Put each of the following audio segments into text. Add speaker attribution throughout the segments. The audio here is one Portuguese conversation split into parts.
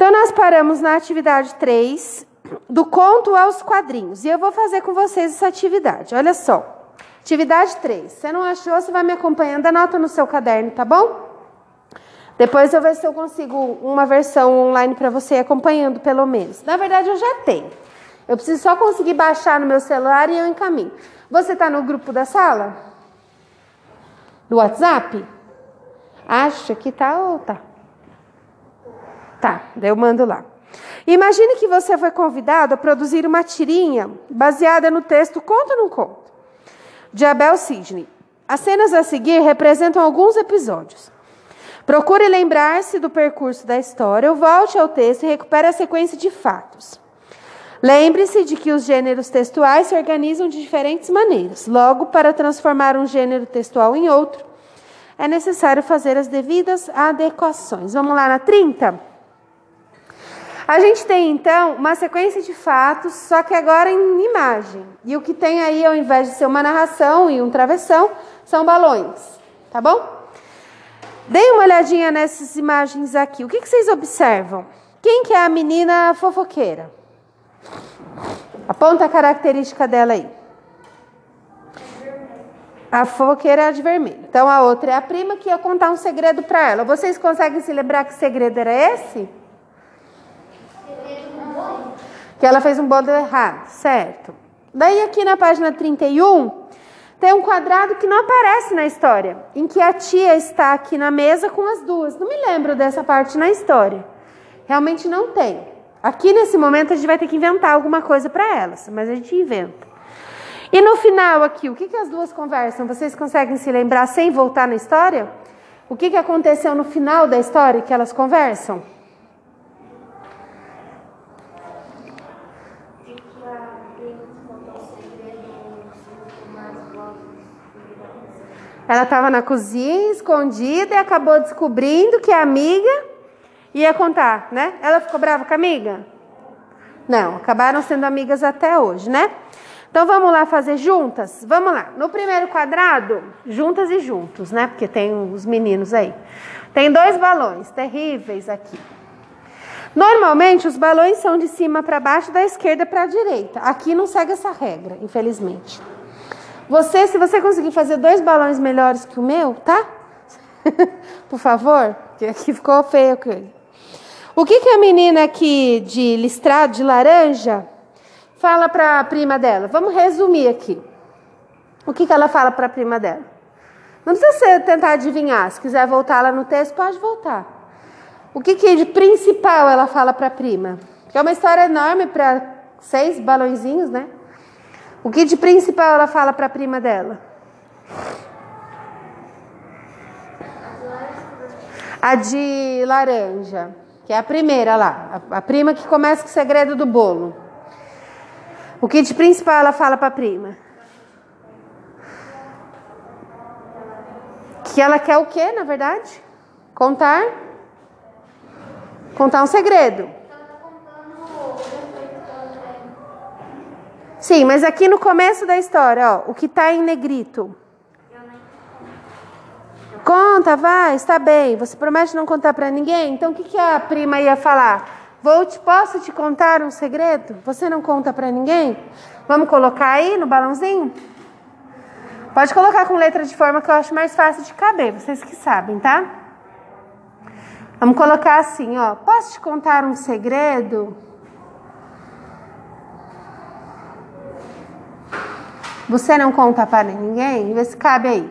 Speaker 1: Então, nós paramos na atividade 3, do conto aos quadrinhos. E eu vou fazer com vocês essa atividade. Olha só. Atividade 3. Se você não achou, você vai me acompanhando, anota no seu caderno, tá bom? Depois eu ver se eu consigo uma versão online para você acompanhando, pelo menos. Na verdade, eu já tenho. Eu preciso só conseguir baixar no meu celular e eu encaminho. Você está no grupo da sala? Do WhatsApp? Acha que tá ou tá? Tá, daí eu mando lá. Imagine que você foi convidado a produzir uma tirinha baseada no texto Conta ou não conta? De Abel Sidney. As cenas a seguir representam alguns episódios. Procure lembrar-se do percurso da história, volte ao texto e recupere a sequência de fatos. Lembre-se de que os gêneros textuais se organizam de diferentes maneiras. Logo, para transformar um gênero textual em outro, é necessário fazer as devidas adequações. Vamos lá na 30? A gente tem então uma sequência de fatos, só que agora em imagem. E o que tem aí, ao invés de ser uma narração e um travessão, são balões. Tá bom? Deem uma olhadinha nessas imagens aqui. O que, que vocês observam? Quem que é a menina fofoqueira? Aponta a característica dela aí. A fofoqueira é de vermelho. Então a outra é a prima que ia contar um segredo para ela. Vocês conseguem se lembrar que segredo era esse? Que ela fez um bolo errado, certo? Daí aqui na página 31, tem um quadrado que não aparece na história, em que a tia está aqui na mesa com as duas. Não me lembro dessa parte na história. Realmente não tem. Aqui nesse momento a gente vai ter que inventar alguma coisa para elas, mas a gente inventa. E no final aqui, o que, que as duas conversam? Vocês conseguem se lembrar sem voltar na história? O que, que aconteceu no final da história que elas conversam? Ela estava na cozinha, escondida, e acabou descobrindo que a amiga ia contar, né? Ela ficou brava com a amiga? Não, acabaram sendo amigas até hoje, né? Então vamos lá fazer juntas? Vamos lá. No primeiro quadrado, juntas e juntos, né? Porque tem os meninos aí. Tem dois balões terríveis aqui. Normalmente os balões são de cima para baixo, da esquerda para a direita. Aqui não segue essa regra, infelizmente. Você, se você conseguir fazer dois balões melhores que o meu, tá? Por favor, que aqui ficou feio. O que, que a menina aqui de listrado, de laranja, fala para a prima dela? Vamos resumir aqui. O que, que ela fala para a prima dela? Não precisa tentar adivinhar. Se quiser voltar lá no texto, pode voltar. O que, que de principal ela fala para a prima? Que é uma história enorme para seis balãozinhos, né? O que de principal ela fala para a prima dela? A de laranja, que é a primeira lá, a, a prima que começa com o segredo do bolo. O que de principal ela fala para a prima? Que ela quer o quê, na verdade? Contar? Contar um segredo. Sim, mas aqui no começo da história, ó, o que está em negrito. Conta, vai, está bem. Você promete não contar para ninguém? Então o que, que a prima ia falar? Vou te, posso te contar um segredo? Você não conta para ninguém? Vamos colocar aí no balãozinho? Pode colocar com letra de forma que eu acho mais fácil de caber, vocês que sabem, tá? Vamos colocar assim, ó. Posso te contar um segredo? Você não conta para ninguém? Vê se cabe aí.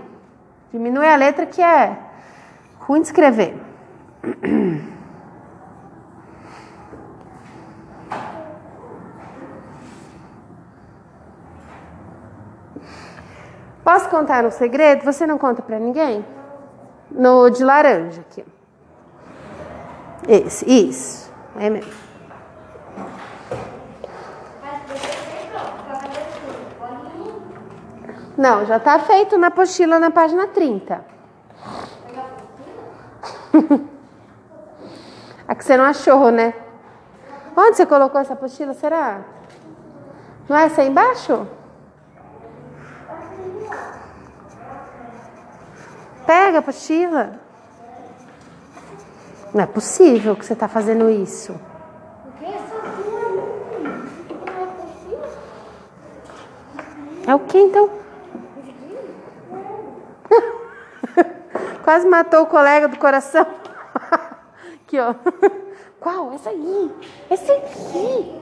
Speaker 1: Diminui a letra que é ruim de escrever. Posso contar um segredo? Você não conta para ninguém? No de laranja aqui. Esse, isso. É mesmo. Não, já está feito na apostila na página 30. A que você não achou, né? Onde você colocou essa apostila, será? Não é essa aí embaixo? Pega a apostila. Não é possível que você está fazendo isso. É o que então? Quase matou o colega do coração. Aqui, ó. Qual? Essa aí. Essa aqui.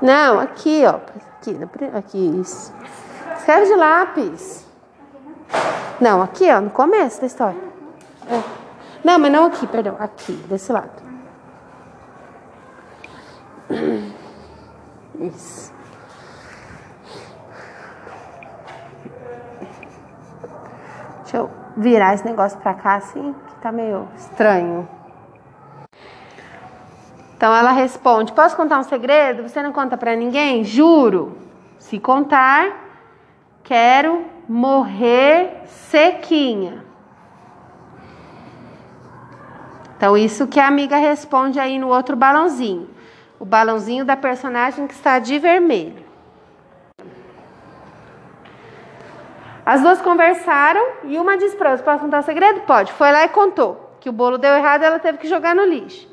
Speaker 1: Não, aqui, ó. Aqui, aqui, isso. Escreve de lápis. Não, aqui, ó, no começo da história. É. Não, mas não aqui, perdão. Aqui, desse lado. Isso. Deixa eu virar esse negócio pra cá assim, que tá meio estranho. Então ela responde: Posso contar um segredo? Você não conta para ninguém? Juro. Se contar, quero morrer sequinha. Então, isso que a amiga responde aí no outro balãozinho. O balãozinho da personagem que está de vermelho. As duas conversaram e uma disse para outra: Posso contar o segredo? Pode. Foi lá e contou que o bolo deu errado ela teve que jogar no lixo.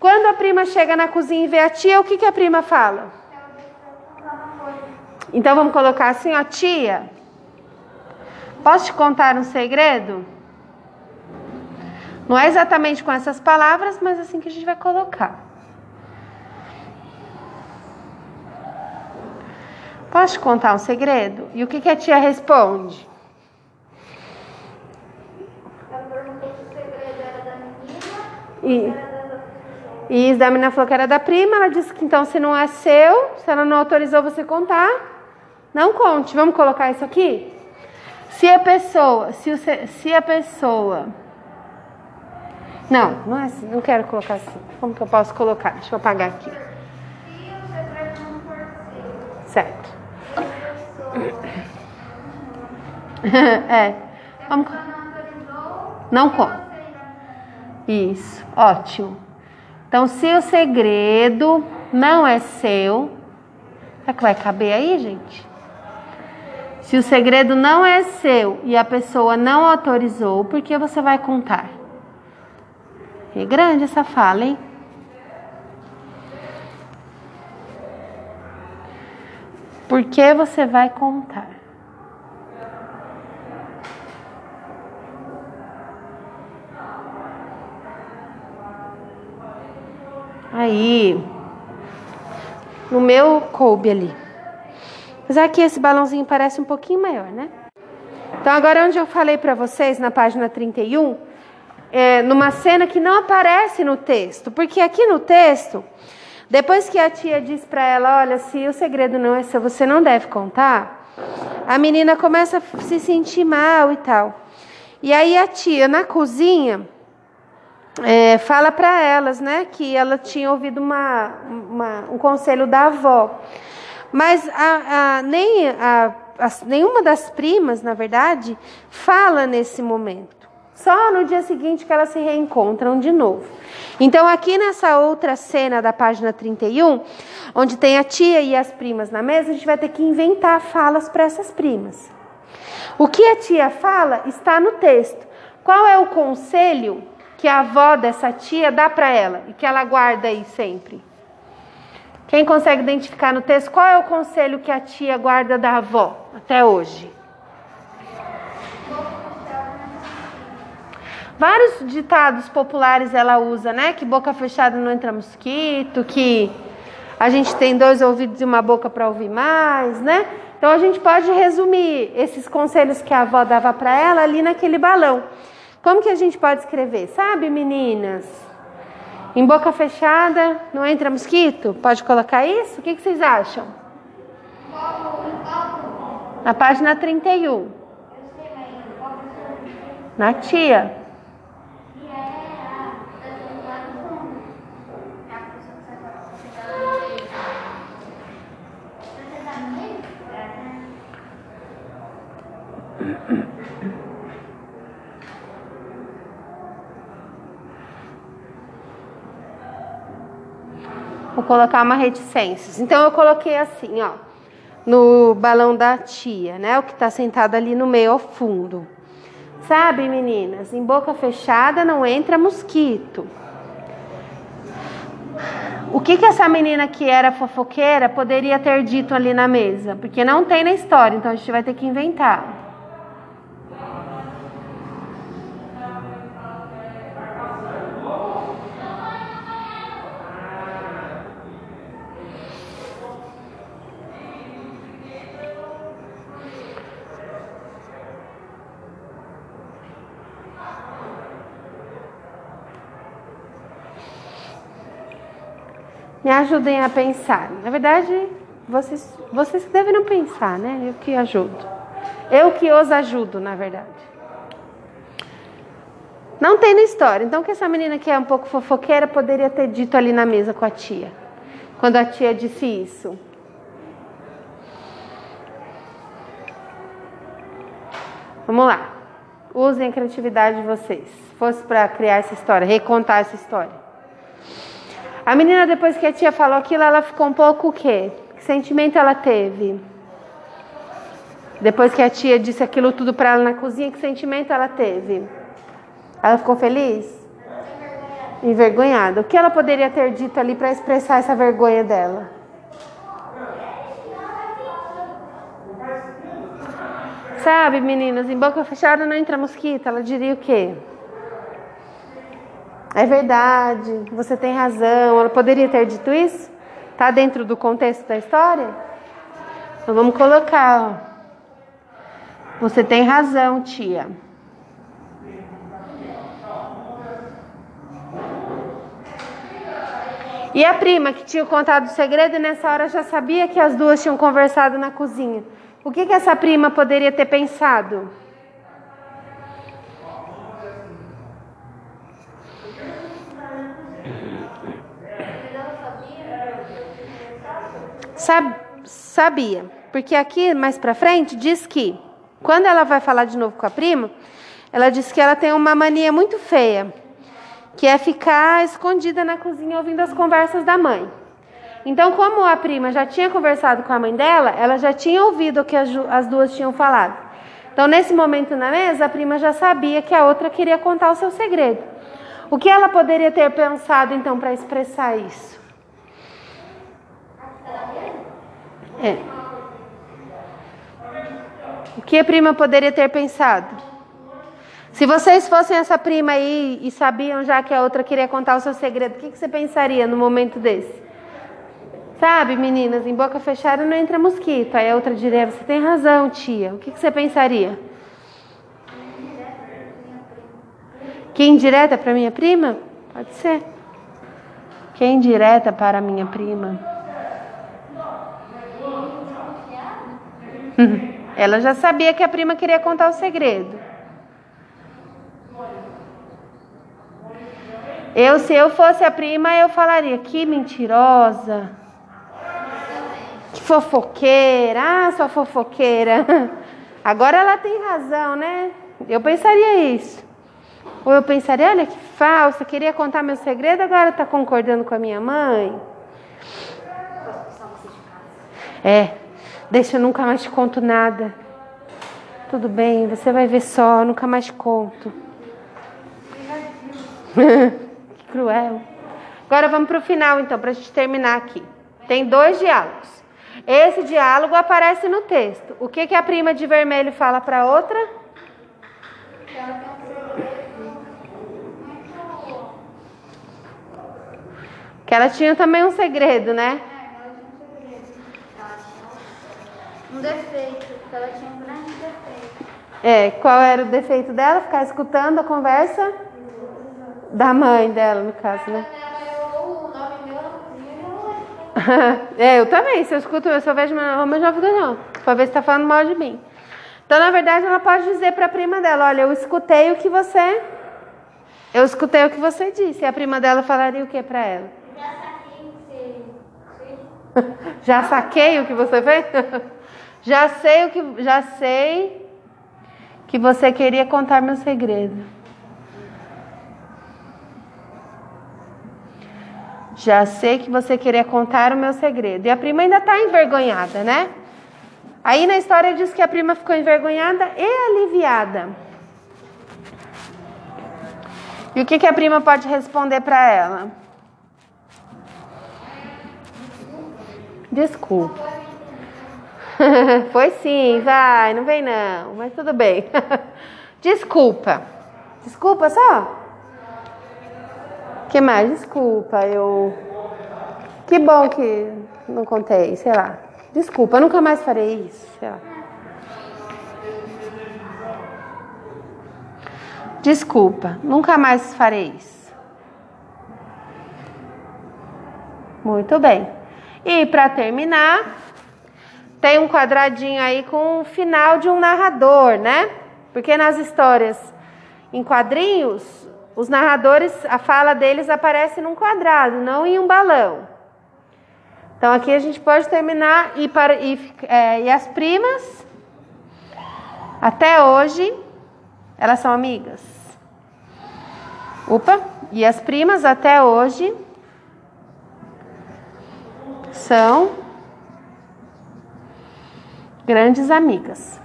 Speaker 1: Quando a prima chega na cozinha e vê a tia, o que, que a prima fala? Então vamos colocar assim, ó, tia. Posso te contar um segredo? Não é exatamente com essas palavras, mas assim que a gente vai colocar. Posso te contar um segredo? E o que, que a tia responde?
Speaker 2: Ela perguntou se o segredo era da menina
Speaker 1: E, e a menina falou que era da prima. Ela disse que então, se não é seu, se ela não autorizou você contar, não conte. Vamos colocar isso aqui? Se a pessoa, se, o, se a pessoa. Não, não é assim, não quero colocar assim. Como que eu posso colocar? Deixa eu apagar aqui. Certo. é. Vamos.
Speaker 2: não irá
Speaker 1: Isso, ótimo. Então, se o segredo não é seu, será que vai caber aí, gente? Se o segredo não é seu e a pessoa não autorizou, por que você vai contar? É grande essa fala, hein? Por que você vai contar? Aí, no meu coube ali. Apesar que esse balãozinho parece um pouquinho maior, né? Então, agora onde eu falei para vocês, na página 31, é, numa cena que não aparece no texto. Porque aqui no texto, depois que a tia diz para ela, olha, se o segredo não é seu, você não deve contar, a menina começa a se sentir mal e tal. E aí a tia, na cozinha, é, fala para elas, né, que ela tinha ouvido uma, uma- um conselho da avó. Mas a, a- nem a- nenhuma das primas, na verdade, fala nesse momento. Só no dia seguinte que elas se reencontram de novo. Então, aqui nessa outra cena da página 31, onde tem a tia e as primas na mesa, a gente vai ter que inventar falas para essas primas. O que a tia fala está no texto. Qual é o conselho que a avó dessa tia dá para ela e que ela guarda aí sempre? Quem consegue identificar no texto qual é o conselho que a tia guarda da avó até hoje? Vários ditados populares ela usa, né? Que boca fechada não entra mosquito, que a gente tem dois ouvidos e uma boca para ouvir mais, né? Então a gente pode resumir esses conselhos que a avó dava para ela ali naquele balão. Como que a gente pode escrever? Sabe, meninas? Em boca fechada não entra mosquito? Pode colocar isso? O que, que vocês acham? Na página 31. Na tia. Vou colocar uma reticências. Então eu coloquei assim, ó, no balão da tia, né? O que tá sentado ali no meio ao fundo. Sabe, meninas, em boca fechada não entra mosquito. O que, que essa menina que era fofoqueira poderia ter dito ali na mesa? Porque não tem na história, então a gente vai ter que inventar. Me ajudem a pensar. Na verdade, vocês, vocês devem pensar, né? Eu que ajudo. Eu que os ajudo, na verdade. Não tem na história. Então, que essa menina que é um pouco fofoqueira poderia ter dito ali na mesa com a tia, quando a tia disse isso. Vamos lá. Usem a criatividade de vocês. Se fosse para criar essa história, recontar essa história. A menina, depois que a tia falou aquilo, ela ficou um pouco o quê? Que sentimento ela teve? Depois que a tia disse aquilo tudo para ela na cozinha, que sentimento ela teve? Ela ficou feliz? Envergonhada. O que ela poderia ter dito ali para expressar essa vergonha dela? Sabe, meninas, em boca fechada não entra mosquito. Ela diria o quê? É verdade, você tem razão. Ela poderia ter dito isso? Está dentro do contexto da história? Então vamos colocar. Ó. Você tem razão, tia. E a prima que tinha contado o segredo nessa hora já sabia que as duas tinham conversado na cozinha. O que, que essa prima poderia ter pensado? Sabia, porque aqui mais para frente diz que quando ela vai falar de novo com a prima, ela diz que ela tem uma mania muito feia, que é ficar escondida na cozinha ouvindo as conversas da mãe. Então, como a prima já tinha conversado com a mãe dela, ela já tinha ouvido o que as duas tinham falado. Então, nesse momento na mesa, a prima já sabia que a outra queria contar o seu segredo. O que ela poderia ter pensado então para expressar isso? É. O que a prima poderia ter pensado? Se vocês fossem essa prima aí e sabiam já que a outra queria contar o seu segredo, o que, que você pensaria no momento desse? Sabe, meninas, em boca fechada não entra mosquito. Aí a outra diria: Você tem razão, tia. O que, que você pensaria? Que indireta para minha prima? Pode ser. Que indireta para minha prima? Ela já sabia que a prima queria contar o segredo. Eu, se eu fosse a prima, eu falaria: que mentirosa, que fofoqueira, ah, sua fofoqueira. Agora ela tem razão, né? Eu pensaria isso. Ou eu pensaria: olha que falsa, queria contar meu segredo, agora está concordando com a minha mãe. É, Deixa, eu nunca mais te conto nada. Tudo bem, você vai ver só, nunca mais te conto. que cruel. Agora vamos para o final, então, para gente terminar aqui. Tem dois diálogos. Esse diálogo aparece no texto. O que, que a prima de vermelho fala para outra? Que ela tinha também um segredo, né?
Speaker 2: Um defeito, porque ela tinha um grande defeito.
Speaker 1: É, qual era o defeito dela? Ficar escutando a conversa da mãe dela, no caso, né? é, eu também. Se eu escuto, eu só vejo meu nome, eu já fico não. Pra ver se tá falando mal de mim. Então, na verdade, ela pode dizer para a prima dela: Olha, eu escutei o que você. Eu escutei o que você disse. E a prima dela falaria o que para ela? Já saquei o que você fez? Já sei o que já sei que você queria contar meu segredo. Já sei que você queria contar o meu segredo. E a prima ainda está envergonhada, né? Aí na história diz que a prima ficou envergonhada e aliviada. E o que, que a prima pode responder para ela? Desculpa. Foi sim, vai, não vem não, mas tudo bem. Desculpa. Desculpa só? que mais? Desculpa, eu. Que bom que não contei, sei lá. Desculpa, eu nunca mais farei isso, sei lá. Desculpa, nunca mais farei isso. Muito bem. E para terminar, tem um quadradinho aí com o final de um narrador, né? Porque nas histórias em quadrinhos, os narradores, a fala deles aparece num quadrado, não em um balão. Então aqui a gente pode terminar e, para, e, é, e as primas, até hoje, elas são amigas. Opa, e as primas até hoje são grandes amigas.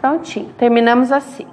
Speaker 1: Prontinho, terminamos assim.